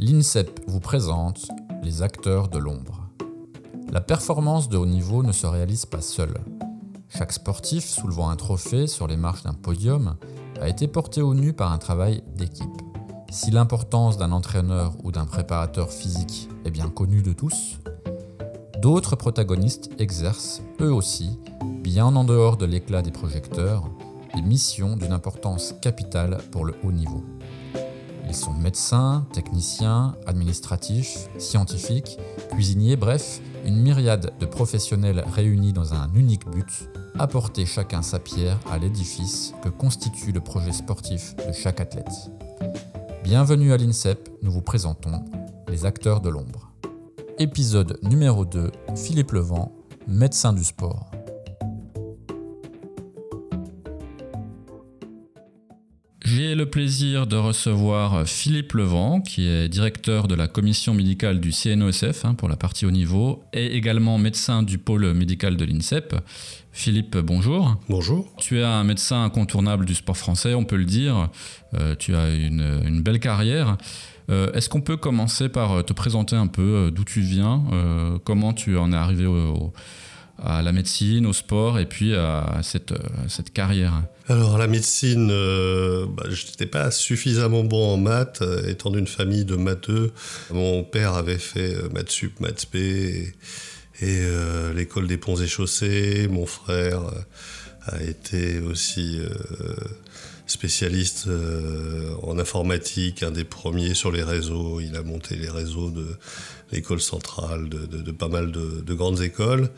l'INSEP vous présente les acteurs de l'ombre. La performance de haut niveau ne se réalise pas seule. Chaque sportif soulevant un trophée sur les marches d'un podium a été porté au nu par un travail d'équipe. Si l'importance d'un entraîneur ou d'un préparateur physique est bien connue de tous, d'autres protagonistes exercent, eux aussi, bien en dehors de l'éclat des projecteurs, des missions d'une importance capitale pour le haut niveau. Ils sont médecins, techniciens, administratifs, scientifiques, cuisiniers, bref, une myriade de professionnels réunis dans un unique but, apporter chacun sa pierre à l'édifice que constitue le projet sportif de chaque athlète. Bienvenue à l'INSEP, nous vous présentons les acteurs de l'ombre. Épisode numéro 2, Philippe Levent, médecin du sport. Le plaisir de recevoir Philippe Levent, qui est directeur de la commission médicale du CNOSF hein, pour la partie haut niveau, et également médecin du pôle médical de l'INSEP. Philippe, bonjour. Bonjour. Tu es un médecin incontournable du sport français, on peut le dire. Euh, tu as une, belle carrière. Euh, est-ce qu'on peut commencer par te présenter un peu euh, d'où tu viens, comment tu en es arrivé au à la médecine, au sport et puis à cette, cette carrière? Alors la médecine, euh, bah, je n'étais pas suffisamment bon en maths, euh, étant d'une famille de matheux. Mon père avait fait euh, maths sup, maths p et, l'école des ponts et chaussées. Mon frère a été aussi spécialiste en informatique, un des premiers sur les réseaux. Il a monté les réseaux de l'école centrale, de, pas mal de, grandes écoles.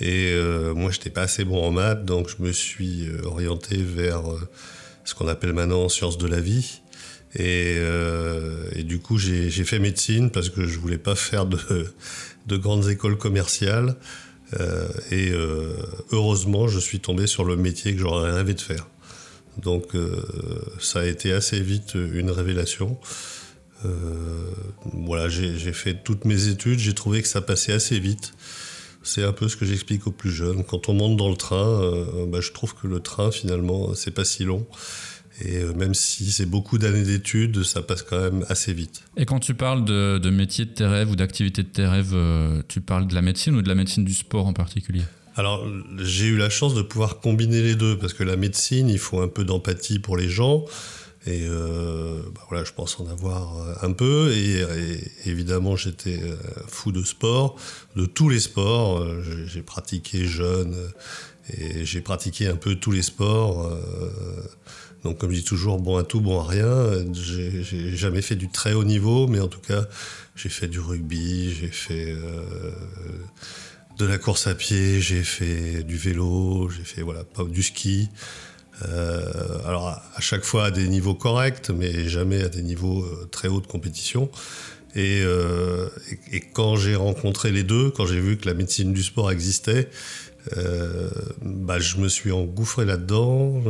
Et euh, moi, je n'étais pas assez bon en maths, donc je me suis euh, orienté vers euh, ce qu'on appelle maintenant sciences de la vie. Et, du coup, j'ai fait médecine parce que je voulais pas faire de, de grandes écoles commerciales. et heureusement, je suis tombé sur le métier que j'aurais rêvé de faire. Donc, ça a été assez vite une révélation. voilà, j'ai fait toutes mes études, j'ai trouvé que ça passait assez vite. C'est un peu ce que j'explique aux plus jeunes. Quand on monte dans le train, euh, bah, je trouve que le train, finalement, c'est pas si long. Et euh, même si c'est beaucoup d'années d'études, ça passe quand même assez vite. Et quand tu parles de, de métier de tes rêves ou d'activité de tes rêves, euh, tu parles de la médecine ou de la médecine du sport en particulier? Alors, j'ai eu la chance de pouvoir combiner les deux, parce que la médecine, il faut un peu d'empathie pour les gens. Et euh, bah voilà, je pense en avoir euh, un peu. Et, évidemment, j'étais euh, fou de sport, de tous les sports. J'ai pratiqué jeune et j'ai pratiqué un peu tous les sports. Donc, comme je dis toujours, bon à tout, bon à rien. J'ai jamais fait du très haut niveau, mais en tout cas, j'ai fait du rugby, j'ai fait de la course à pied, j'ai fait du vélo, j'ai fait voilà, du ski. Euh, alors à chaque fois à des niveaux corrects, mais jamais à des niveaux euh, très hauts de compétition. Euh, et, quand j'ai rencontré les deux, quand j'ai vu que la médecine du sport existait, bah, je me suis engouffré là-dedans.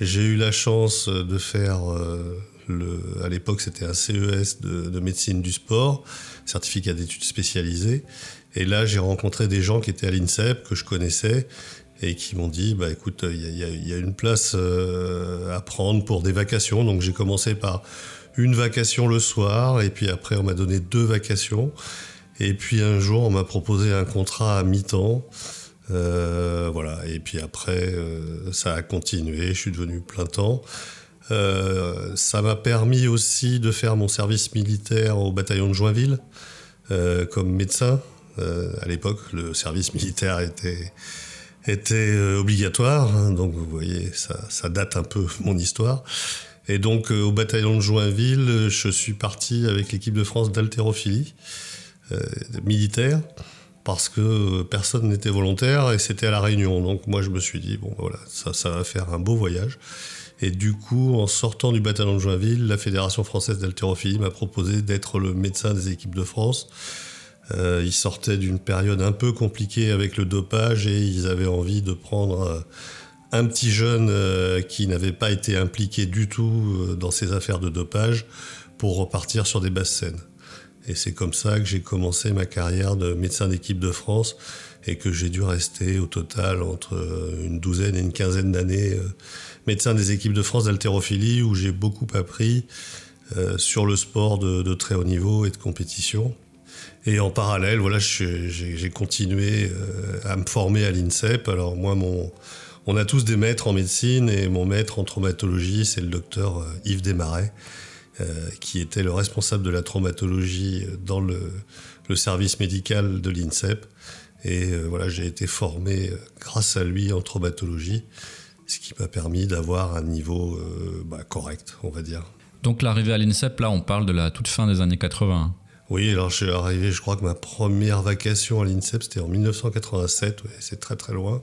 j'ai eu la chance de faire, à l'époque c'était un CES de, médecine du sport, certificat d'études spécialisées. Et là j'ai rencontré des gens qui étaient à l'INSEP, que je connaissais, et qui m'ont dit bah écoute il y, a une place euh, à prendre pour des vacations. Donc j'ai commencé par une vacation le soir et puis après on m'a donné deux vacations. Et puis un jour on m'a proposé un contrat à mi-temps. Euh, voilà. Et puis après euh, ça a continué. Je suis devenu plein temps. Ça m'a permis aussi de faire mon service militaire au bataillon de Joinville comme médecin. À l'époque le service militaire était était euh, obligatoire. Hein, donc vous voyez, ça, date un peu mon histoire. Et donc euh, au bataillon de Joinville, je suis parti avec l'équipe de France d'haltérophilie euh, militaire parce que personne n'était volontaire et c'était à la Réunion. Donc moi je me suis dit bon voilà, ça, ça va faire un beau voyage. Et du coup, en sortant du bataillon de Joinville, la Fédération française d'haltérophilie m'a proposé d'être le médecin des équipes de France euh, ils sortaient d'une période un peu compliquée avec le dopage et ils avaient envie de prendre euh, un petit jeune euh, qui n'avait pas été impliqué du tout dans ces affaires de dopage pour repartir sur des basses scènes. Et c'est comme ça que j'ai commencé ma carrière de médecin d'équipe de France et que j'ai dû rester au total entre une douzaine et une quinzaine d'années médecin des équipes de France d'haltérophilie où j'ai beaucoup appris sur le sport de, très haut niveau et de compétition. Et en parallèle, voilà, j'ai continué à me former à l'INSEP. Alors moi, on a tous des maîtres en médecine et mon maître en traumatologie, c'est le docteur Yves Desmarais, qui était le responsable de la traumatologie dans le, service médical de l'INSEP. Et euh, voilà, j'ai été formé euh, grâce à lui en traumatologie, ce qui m'a permis d'avoir un niveau euh, bah, correct, on va dire. Donc l'arrivée à l'INSEP, là, on parle de la toute fin des années 80. Oui, alors je suis arrivé, je crois que ma première vacation à l'INSEP, c'était en 1987, c'est très très loin.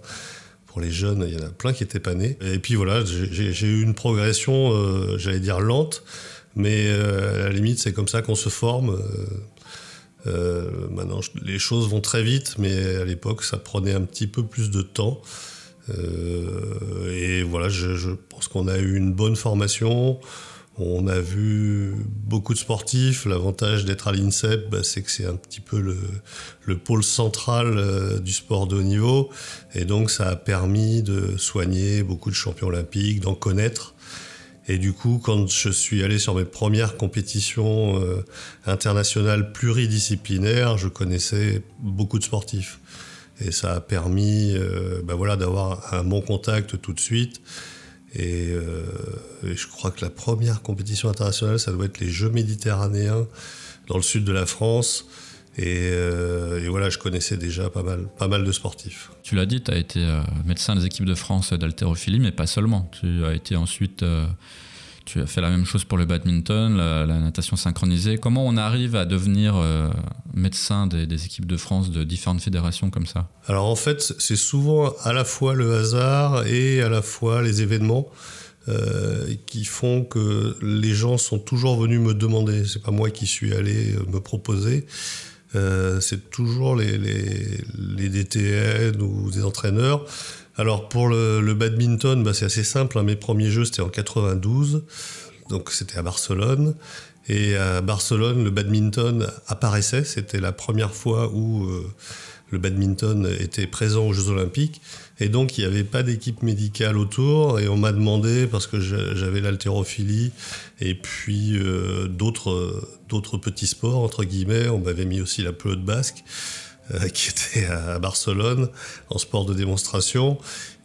Pour les jeunes, il y en a plein qui étaient pas nés. Et puis voilà, j'ai eu une progression, j'allais dire lente, mais à la limite, c'est comme ça qu'on se forme. Euh, maintenant, les choses vont très vite, mais à l'époque, ça prenait un petit peu plus de temps. Euh, et voilà, je, pense qu'on a eu une bonne formation. On a vu beaucoup de sportifs. L'avantage d'être à l'INSEP, bah, c'est que c'est un petit peu le, pôle central euh, du sport de haut niveau. Et donc, ça a permis de soigner beaucoup de champions olympiques, d'en connaître. Et du coup, quand je suis allé sur mes premières compétitions euh, internationales pluridisciplinaires, je connaissais beaucoup de sportifs. Et ça a permis euh, bah voilà, d'avoir un bon contact tout de suite. Euh, et, je crois que la première compétition internationale, ça doit être les Jeux méditerranéens dans le sud de la France. Euh, et, voilà, je connaissais déjà pas mal, pas mal de sportifs. Tu l'as dit, tu as été euh, médecin des équipes de France d'haltérophilie, mais pas seulement. Tu as été ensuite, euh, tu as fait la même chose pour le badminton, la, natation synchronisée. Comment on arrive à devenir médecin des, équipes de France de différentes fédérations comme ça? Alors en fait, c'est souvent à la fois le hasard et à la fois les événements. qui font que les gens sont toujours venus me demander. C'est pas moi qui suis allé me proposer. Euh, c'est toujours les, les, DTN ou des entraîneurs. Alors pour le, badminton, bah, c'est assez simple. Hein. Mes premiers jeux, c'était en 92. Donc c'était à Barcelone. Et à Barcelone, le badminton apparaissait. C'était la première fois où euh, le badminton était présent aux Jeux Olympiques. Et donc, il n'y avait pas d'équipe médicale autour. Et on m'a demandé, parce que j'avais l'haltérophilie et puis euh, d'autres, d'autres petits sports, entre guillemets, on m'avait mis aussi la pelote basque, qui était à Barcelone, en sport de démonstration.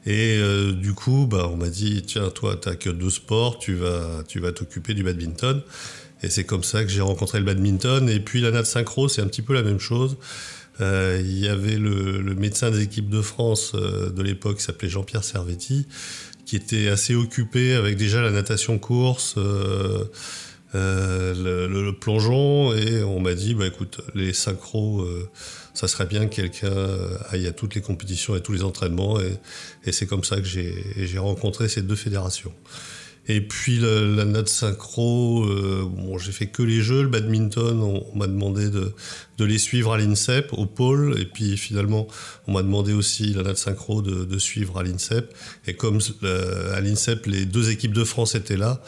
Et euh, du coup, bah, on m'a dit, tiens, toi, tu n'as que deux sports, tu vas, tu vas t'occuper du badminton. Et c'est comme ça que j'ai rencontré le badminton. Et puis la nat synchro, c'est un petit peu la même chose. Euh, il y avait le, médecin des équipes de France euh, de l'époque qui s'appelait Jean-Pierre Servetti, qui était assez occupé avec déjà la natation course, euh, le, plongeon, et on m'a dit, bah écoute, les synchros, ça serait bien que quelqu'un aille à toutes les compétitions et tous les entraînements, et c'est comme ça que j'ai rencontré ces deux fédérations. Et puis la, la synchro, euh, j'ai fait que les jeux. Le badminton, on, m'a demandé de, les suivre à l'INSEP, au pôle. Et puis finalement, on m'a demandé aussi la nat synchro de, de suivre à l'INSEP. Et comme euh, à l'INSEP, les deux équipes de France étaient là,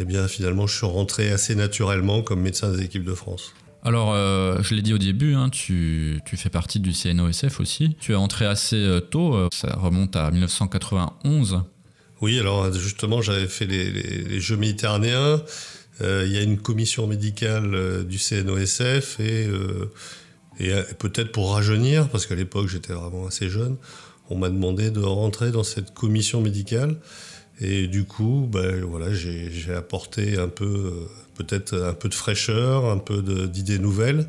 eh bien finalement, je suis rentré assez naturellement comme médecin des équipes de France. Alors, euh, je l'ai dit au début, hein, tu, fais partie du CNOSF aussi. Tu es entré assez tôt, ça remonte à 1991. Oui, alors justement, j'avais fait les, Jeux méditerranéens. Euh, il y a une commission médicale euh, du CNOSF euh, et peut-être pour rajeunir, parce qu'à l'époque j'étais vraiment assez jeune, on m'a demandé de rentrer dans cette commission médicale. Et du coup, ben, voilà, j'ai apporté un peu, peut-être un peu de fraîcheur, un peu d'idées nouvelles.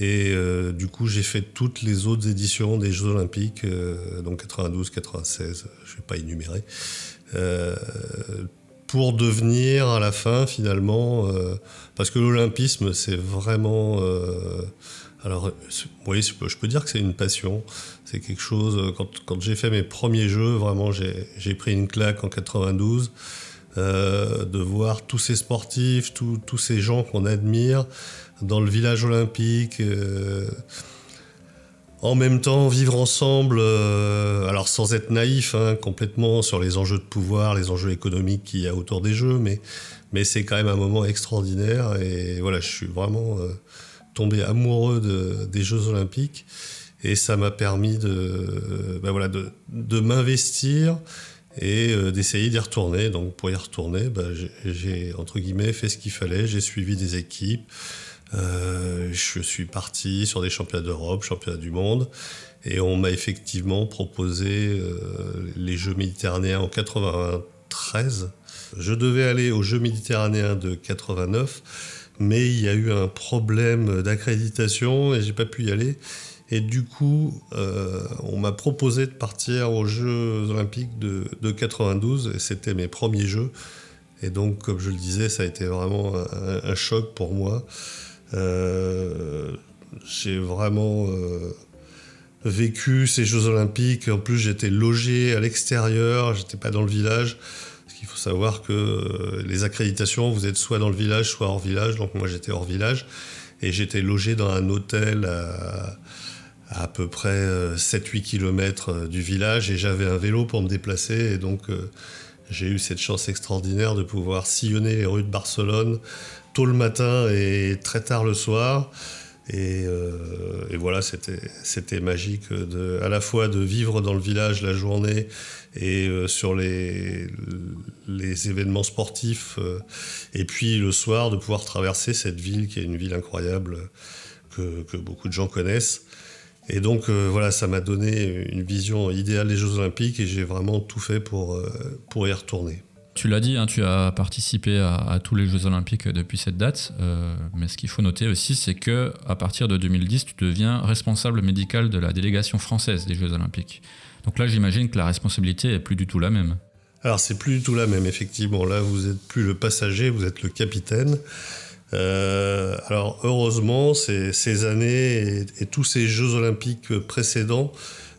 Et du coup, j'ai fait toutes les autres éditions des Jeux Olympiques, donc 92, 96, je ne vais pas énumérer. Euh, pour devenir à la fin finalement, euh, parce que l'olympisme c'est vraiment, euh, alors oui je peux dire que c'est une passion, c'est quelque chose, quand, quand j'ai fait mes premiers jeux, vraiment j'ai pris une claque en 92, de voir tous ces sportifs, tous ces gens qu'on admire dans le village olympique en même temps vivre ensemble, euh, alors sans être naïf hein, complètement sur les enjeux de pouvoir, les enjeux économiques qu'il y a autour des jeux, mais, mais c'est quand même un moment extraordinaire et voilà, je suis vraiment euh, tombé amoureux des Jeux Olympiques. Et ça m'a permis de, ben voilà, de, de m'investir et d'essayer d'y retourner. Donc pour y retourner, bah, j'ai entre guillemets fait ce qu'il fallait, j'ai suivi des équipes, je suis parti sur des championnats d'Europe, championnats du monde, et on m'a effectivement proposé les Jeux méditerranéens en 93. Je devais aller aux Jeux méditerranéens de 89 mais il y a eu un problème d'accréditation et j'ai pas pu y aller. Et du coup, euh, on m'a proposé de partir aux Jeux Olympiques de, 92 et c'était mes premiers Jeux. Et donc, comme je le disais, ça a été vraiment un, choc pour moi. Euh, j'ai vraiment euh, vécu ces Jeux Olympiques. En plus, j'étais logé à l'extérieur, j'étais pas dans le village. Il faut savoir que euh, les accréditations, vous êtes soit dans le village, soit hors village. Donc moi j'étais hors village et j'étais logé dans un hôtel à à, peu près 7-8 euh, km euh, du village et j'avais un vélo pour me déplacer et donc j'ai eu cette chance extraordinaire de pouvoir sillonner les rues de Barcelone tôt le matin et très tard le soir. Et, et voilà, c'était magique à la fois de vivre dans le village la journée et euh, sur les, événements sportifs. Euh, et puis le soir, de pouvoir traverser cette ville qui est une ville incroyable que, que beaucoup de gens connaissent. Et donc euh, voilà, ça m'a donné une vision idéale des Jeux Olympiques et j'ai vraiment tout fait pour, pour y retourner. Tu l'as dit, hein, tu as participé à, tous les Jeux Olympiques depuis cette date, mais ce qu'il faut noter aussi, c'est que à partir de 2010, tu deviens responsable médical de la délégation française des Jeux Olympiques. Donc là, j'imagine que la responsabilité est plus du tout la même. Alors c'est plus du tout la même, effectivement. Là, vous n'êtes plus le passager, vous êtes le capitaine. Euh, alors heureusement, ces, années et, tous ces Jeux olympiques précédents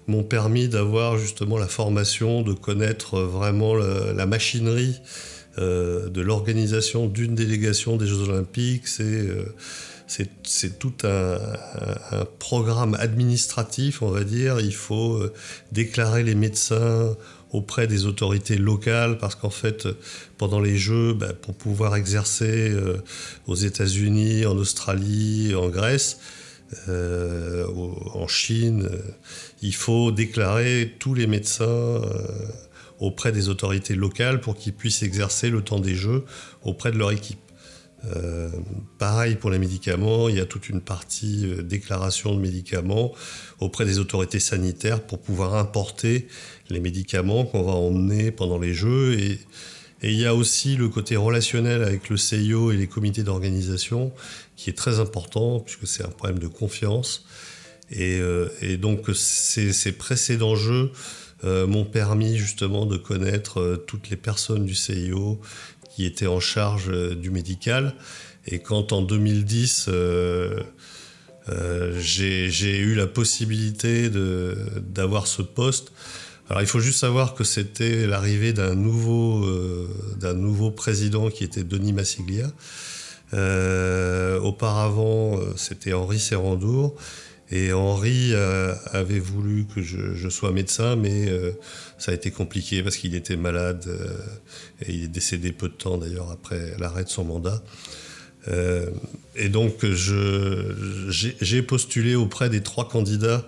m'ont permis d'avoir justement la formation, de connaître vraiment la, machinerie euh, de l'organisation d'une délégation des Jeux olympiques. C'est euh, tout un, programme administratif, on va dire. Il faut euh, déclarer les médecins auprès des autorités locales parce qu'en fait, pendant les Jeux, bah, pour pouvoir exercer euh, aux États-Unis, en Australie, en Grèce, euh, en Chine, il faut déclarer tous les médecins auprès des autorités locales pour qu'ils puissent exercer le temps des Jeux auprès de leur équipe. Euh, pareil pour les médicaments, il y a toute une partie euh, déclaration de médicaments auprès des autorités sanitaires pour pouvoir importer les médicaments qu'on va emmener pendant les Jeux. Et, il y a aussi le côté relationnel avec le CIO et les comités d'organisation qui est très important puisque c'est un problème de confiance. Et, euh, donc ces, précédents Jeux m'ont permis justement de connaître toutes les personnes du CIO qui était en charge euh, du médical. Et quand en 2010, euh, euh, j'ai eu la possibilité d'avoir ce poste, alors il faut juste savoir que c'était l'arrivée d'un nouveau, d'un nouveau président qui était Denis Massiglia. auparavant, c'était Henri Serrandour. Et Henri euh, avait voulu que je, sois médecin, mais euh, ça a été compliqué parce qu'il était malade euh, et il est décédé peu de temps d'ailleurs après l'arrêt de son mandat. et donc j'ai postulé auprès des trois candidats.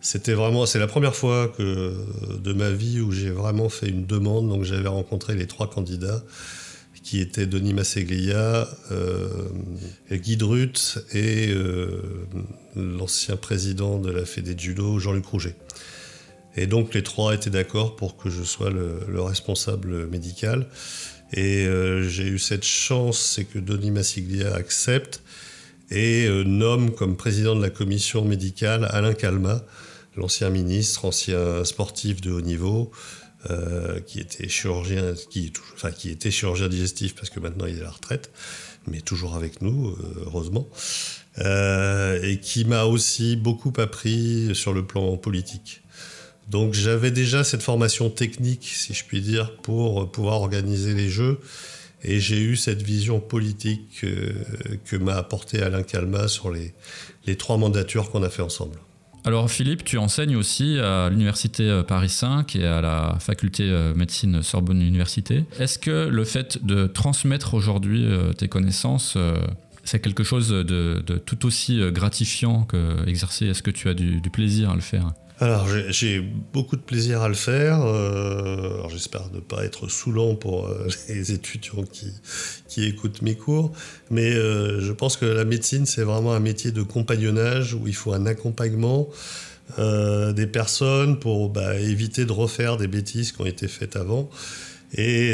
C'était vraiment, c'est la première fois que de ma vie où j'ai vraiment fait une demande. Donc j'avais rencontré les trois candidats qui étaient Denis Masseglia, euh, Guy Drut et euh, l'ancien président de la Fédé judo, Jean-Luc Rouget. Et donc les trois étaient d'accord pour que je sois le, responsable médical. Et euh, j'ai eu cette chance, c'est que Denis Massiglia accepte et nomme comme président de la commission médicale Alain Calma, l'ancien ministre, ancien sportif de haut niveau, euh, qui était chirurgien, enfin, qui était chirurgien digestif parce que maintenant il est à la retraite, mais toujours avec nous, euh, heureusement, euh, et qui m'a aussi beaucoup appris sur le plan politique. Donc j'avais déjà cette formation technique, si je puis dire, pour pouvoir organiser les jeux. Et j'ai eu cette vision politique que m'a apporté Alain Calma sur les, les trois mandatures qu'on a fait ensemble. Alors Philippe, tu enseignes aussi à l'université euh, Paris 5 et à la faculté euh, médecine Sorbonne Université. Est-ce que le fait de transmettre aujourd'hui euh, tes connaissances, c'est quelque chose de, tout aussi gratifiant que exercer? Est-ce que tu as du, plaisir à le faire? Alors j'ai beaucoup de plaisir à le faire. Euh, j'espère ne pas être saoulant pour euh, les étudiants qui, qui, écoutent mes cours, mais euh, je pense que la médecine c'est vraiment un métier de compagnonnage où il faut un accompagnement des personnes pour bah, éviter de refaire des bêtises qui ont été faites avant et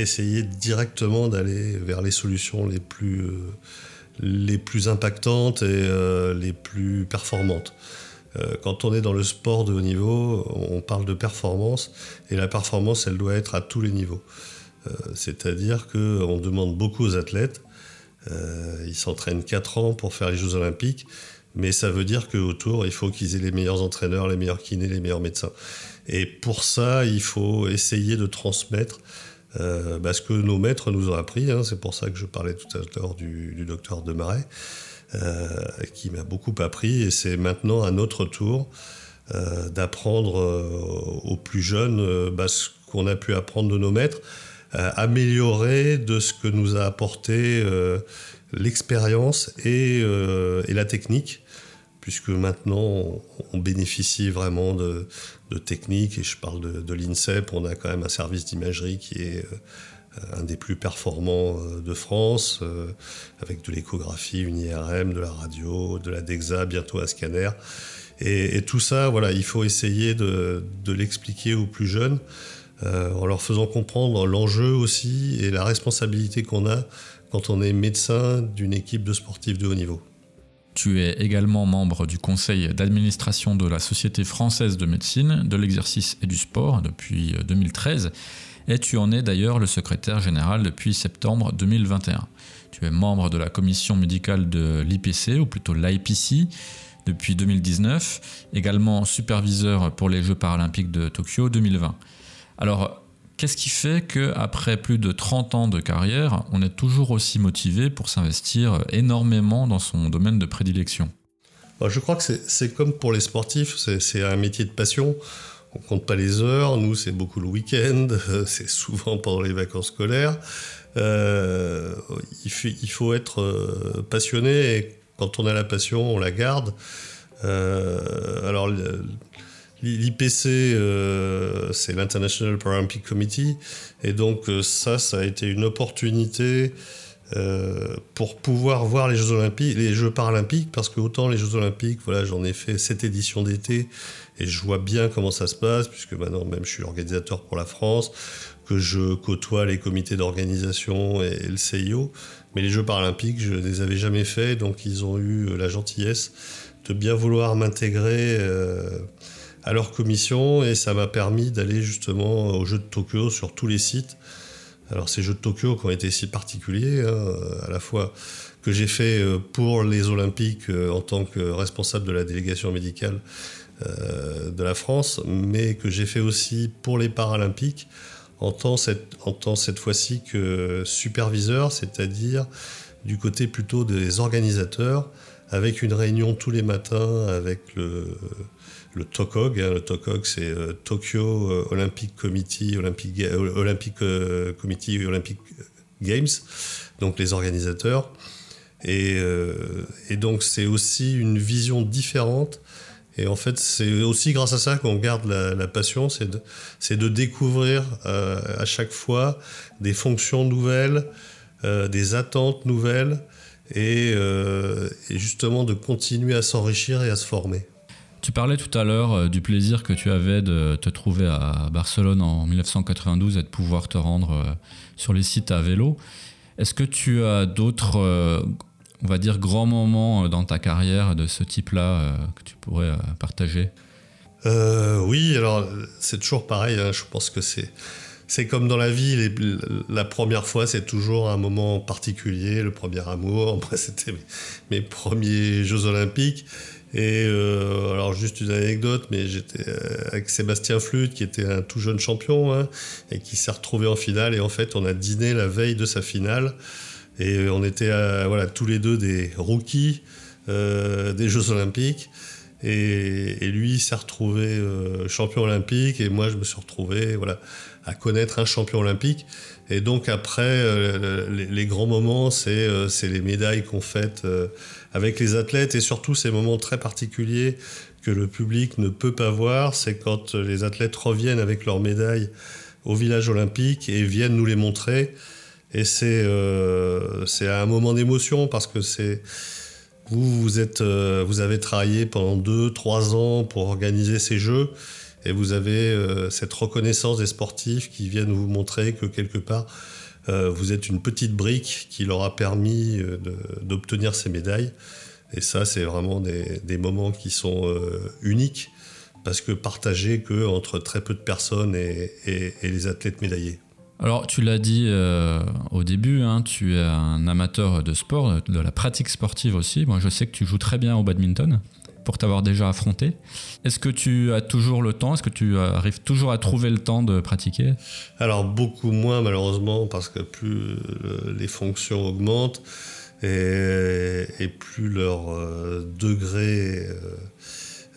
essayer directement d'aller vers les solutions les plus, les plus impactantes et les plus performantes. Euh, quand on est dans le sport de haut niveau, on parle de performance, et la performance, elle doit être à tous les niveaux. Euh, c'est-à-dire qu'on demande beaucoup aux athlètes, euh, ils s'entraînent 4 ans pour faire les Jeux Olympiques, mais ça veut dire qu'autour, il faut qu'ils aient les meilleurs entraîneurs, les meilleurs kinés, les meilleurs médecins. Et pour ça, il faut essayer de transmettre bah, ce que nos maîtres nous ont appris. Hein. c'est pour ça que je parlais tout à l'heure du, docteur Demarais. Euh, qui m'a beaucoup appris. Et c'est maintenant à notre tour euh, d'apprendre euh, aux plus jeunes bah, ce qu'on a pu apprendre de nos maîtres, améliorer de ce que nous a apporté l'expérience et, la technique, puisque maintenant on, bénéficie vraiment de, techniques, et je parle de, l'INSEP, on a quand même un service d'imagerie qui est euh, un des plus performants euh, de France, euh, avec de l'échographie, une IRM, de la radio, de la DEXA, bientôt un scanner. Et, tout ça, il faut essayer de, l'expliquer aux plus jeunes, en leur faisant comprendre l'enjeu aussi et la responsabilité qu'on a quand on est médecin d'une équipe de sportifs de haut niveau. Tu es également membre du conseil d'administration de la Société française de médecine, de l'exercice et du sport depuis 2013 et tu en es d'ailleurs le secrétaire général depuis septembre 2021. Tu es membre de la commission médicale de l'IPC, ou plutôt l'IPC, depuis 2019, également superviseur pour les Jeux paralympiques de Tokyo 2020. Alors, qu'est-ce qui fait qu'après plus de 30 ans de carrière, on est toujours aussi motivé pour s'investir énormément dans son domaine de prédilection? Bah, Je crois que c'est comme pour les sportifs, c'est un métier de passion on compte pas les heures. Nous, c'est beaucoup le week-end, c'est souvent pendant les vacances scolaires. Euh, il, faut, être euh, passionné et quand on a la passion, on la garde. Euh, alors, l'IPC, c'est l'International Paralympic Committee, et donc ça, ça a été une opportunité pour pouvoir voir les Jeux Olympiques, les Jeux Paralympiques, parce que autant les Jeux Olympiques, voilà, j'en ai fait cette édition d'été et je vois bien comment ça se passe, puisque maintenant même je suis organisateur pour la France, que je côtoie les comités d'organisation et, le CIO. Mais les Jeux paralympiques, je ne les avais jamais faits, donc ils ont eu la gentillesse de bien vouloir m'intégrer euh, à leur commission, et ça m'a permis d'aller justement aux Jeux de Tokyo sur tous les sites. Alors ces Jeux de Tokyo qui ont été si particuliers, hein, à la fois que j'ai fait euh, pour les Olympiques euh, en tant que responsable de la délégation médicale euh, de la France, mais que j'ai fait aussi pour les Paralympiques en tant cette, cette fois-ci que superviseur, c'est-à-dire du côté plutôt des organisateurs, avec une réunion tous les matins avec le, le TOCOG. Hein. le TOCOG, c'est euh, Tokyo euh, Olympic Committee, Olympic, Olympic Committee Olympic Games, donc les organisateurs. Et, donc c'est aussi une vision différente et en fait, c'est aussi grâce à ça qu'on garde la, passion, c'est de, découvrir euh, à chaque fois des fonctions nouvelles, euh, des attentes nouvelles, euh, et, justement de continuer à s'enrichir et à se former. Tu parlais tout à l'heure du plaisir que tu avais de te trouver à Barcelone en 1992 et de pouvoir te rendre sur les sites à vélo. Est-ce que tu as d'autres on va dire, grands moments euh, dans ta carrière de ce type-là euh, que tu pourrais euh, partager? Oui, alors c'est toujours pareil. Hein, je pense que c'est c'est comme dans la vie, la première fois, c'est toujours un moment particulier, le premier amour. Après, c'était mes, premiers Jeux Olympiques. Et alors, juste une anecdote, mais j'étais avec Sébastien Flute, qui était un tout jeune champion, hein, et qui s'est retrouvé en finale. Et en fait, on a dîné la veille de sa finale. Et on était voilà, tous les deux des rookies euh, des Jeux Olympiques. Et, lui s'est retrouvé euh, champion olympique et moi je me suis retrouvé voilà, à connaître un champion olympique. Et donc après, euh, les, grands moments, c'est les médailles qu'on fait avec les athlètes et surtout ces moments très particuliers que le public ne peut pas voir, c'est quand les athlètes reviennent avec leurs médailles au village olympique et viennent nous les montrer. Et c'est un moment d'émotion parce que c'est euh, vous avez travaillé pendant 2-3 ans pour organiser ces jeux et vous avez euh, cette reconnaissance des sportifs qui viennent vous montrer que quelque part, euh, vous êtes une petite brique qui leur a permis d'obtenir ces médailles. Et ça, c'est vraiment des, moments qui sont uniques parce que partagés que entre très peu de personnes et les athlètes médaillés. Alors, tu l'as dit euh, au début, hein, tu es un amateur de sport, de la pratique sportive aussi. Moi, je sais que tu joues très bien au badminton pour t'avoir déjà affronté. Est-ce que tu as toujours le temps? Est-ce que tu arrives toujours à trouver le temps de pratiquer? Alors, beaucoup moins, malheureusement, parce que plus les fonctions augmentent et, plus leur euh, degré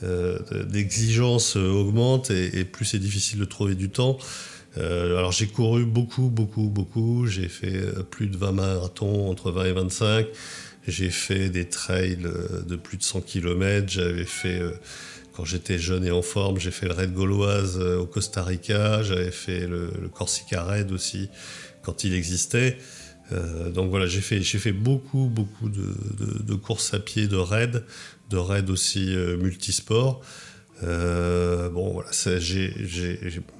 euh, d'exigence augmente et plus c'est difficile de trouver du temps. Euh, alors j'ai couru beaucoup, beaucoup, beaucoup. J'ai fait euh, plus de 20 marathons, entre 20 et 25. J'ai fait des trails euh, de plus de 100 km. J'avais fait, quand j'étais jeune et en forme, j'ai fait le raid gauloise au Costa Rica. J'avais fait le, Corsica Raid aussi, quand il existait. donc voilà, j'ai fait, fait beaucoup, beaucoup de, courses à pied, de raids, de raids aussi multisports. Euh, bon, voilà,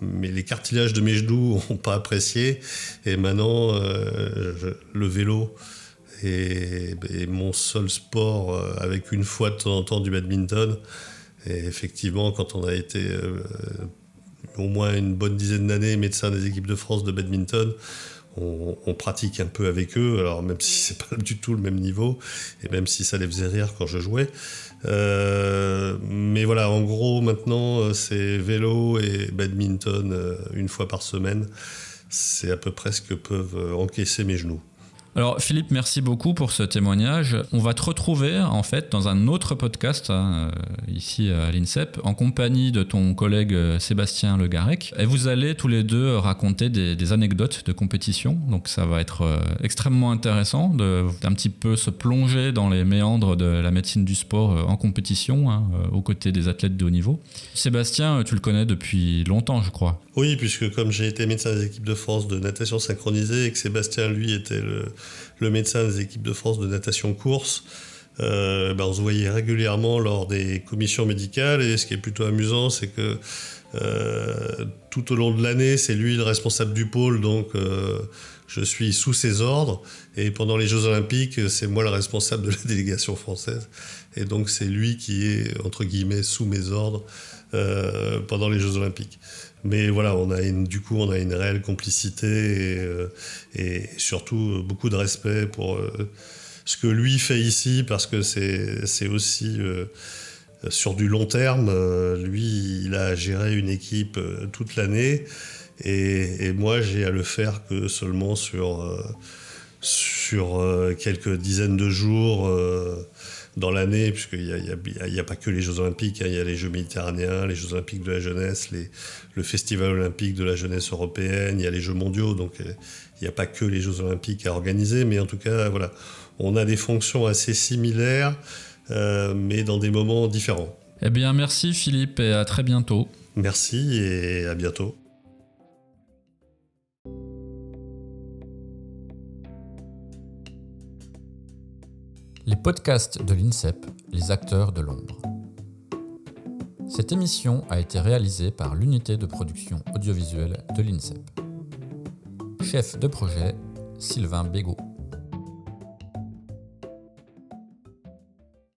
mais les cartilages de mes genoux n'ont pas apprécié. Et maintenant, euh, le vélo est, mon seul sport euh, avec une fois de temps en temps du badminton. Et effectivement, quand on a été au moins une bonne dizaine d'années médecin des équipes de France de badminton, on, pratique un peu avec eux, alors même si c'est pas du tout le même niveau, et même si ça les faisait rire quand je jouais. Euh, mais voilà, en gros, maintenant, euh, c'est vélo et badminton euh, une fois par semaine. C'est à peu près ce que peuvent encaisser mes genoux. Alors Philippe, merci beaucoup pour ce témoignage. On va te retrouver en fait dans un autre podcast hein, euh, ici à l'INSEP en compagnie de ton collègue euh, Sébastien Le Garec. Et vous allez tous les deux raconter des, anecdotes de compétition. Donc ça va être euh, extrêmement intéressant d'un petit peu se plonger dans les méandres de la médecine du sport en compétition hein, aux côtés des athlètes de haut niveau. Sébastien, tu le connais depuis longtemps, je crois. Oui, puisque comme j'ai été médecin des équipes de France de natation synchronisée et que Sébastien, lui, était le, médecin des équipes de France de natation course, euh, ben, on se voyait régulièrement lors des commissions médicales. Et ce qui est plutôt amusant, c'est que euh, tout au long de l'année, c'est lui le responsable du pôle, donc euh, je suis sous ses ordres. Et pendant les Jeux Olympiques, c'est moi le responsable de la délégation française. Et donc c'est lui qui est, entre guillemets, sous mes ordres pendant les Jeux Olympiques. Mais voilà, on a une, du coup, on a une réelle complicité et, euh, surtout beaucoup de respect pour euh, ce que lui fait ici, parce que c'est aussi euh, sur du long terme. lui, il a géré une équipe toute l'année et, et, moi, j'ai à le faire que seulement sur, sur quelques dizaines de jours dans l'année, puisqu'il n'y a, a, pas que les Jeux Olympiques, hein. il y a les Jeux méditerranéens, les Jeux Olympiques de la jeunesse, les, le Festival olympique de la jeunesse européenne, il y a les Jeux mondiaux, donc euh, il n'y a pas que les Jeux Olympiques à organiser, mais en tout cas, voilà, on a des fonctions assez similaires, euh, mais dans des moments différents. Eh bien, merci Philippe et à très bientôt. Merci et à bientôt. Les podcasts de l'INSEP, les acteurs de l'ombre. Cette émission a été réalisée par l'unité de production audiovisuelle de l'INSEP. Chef de projet, Sylvain Bégaud.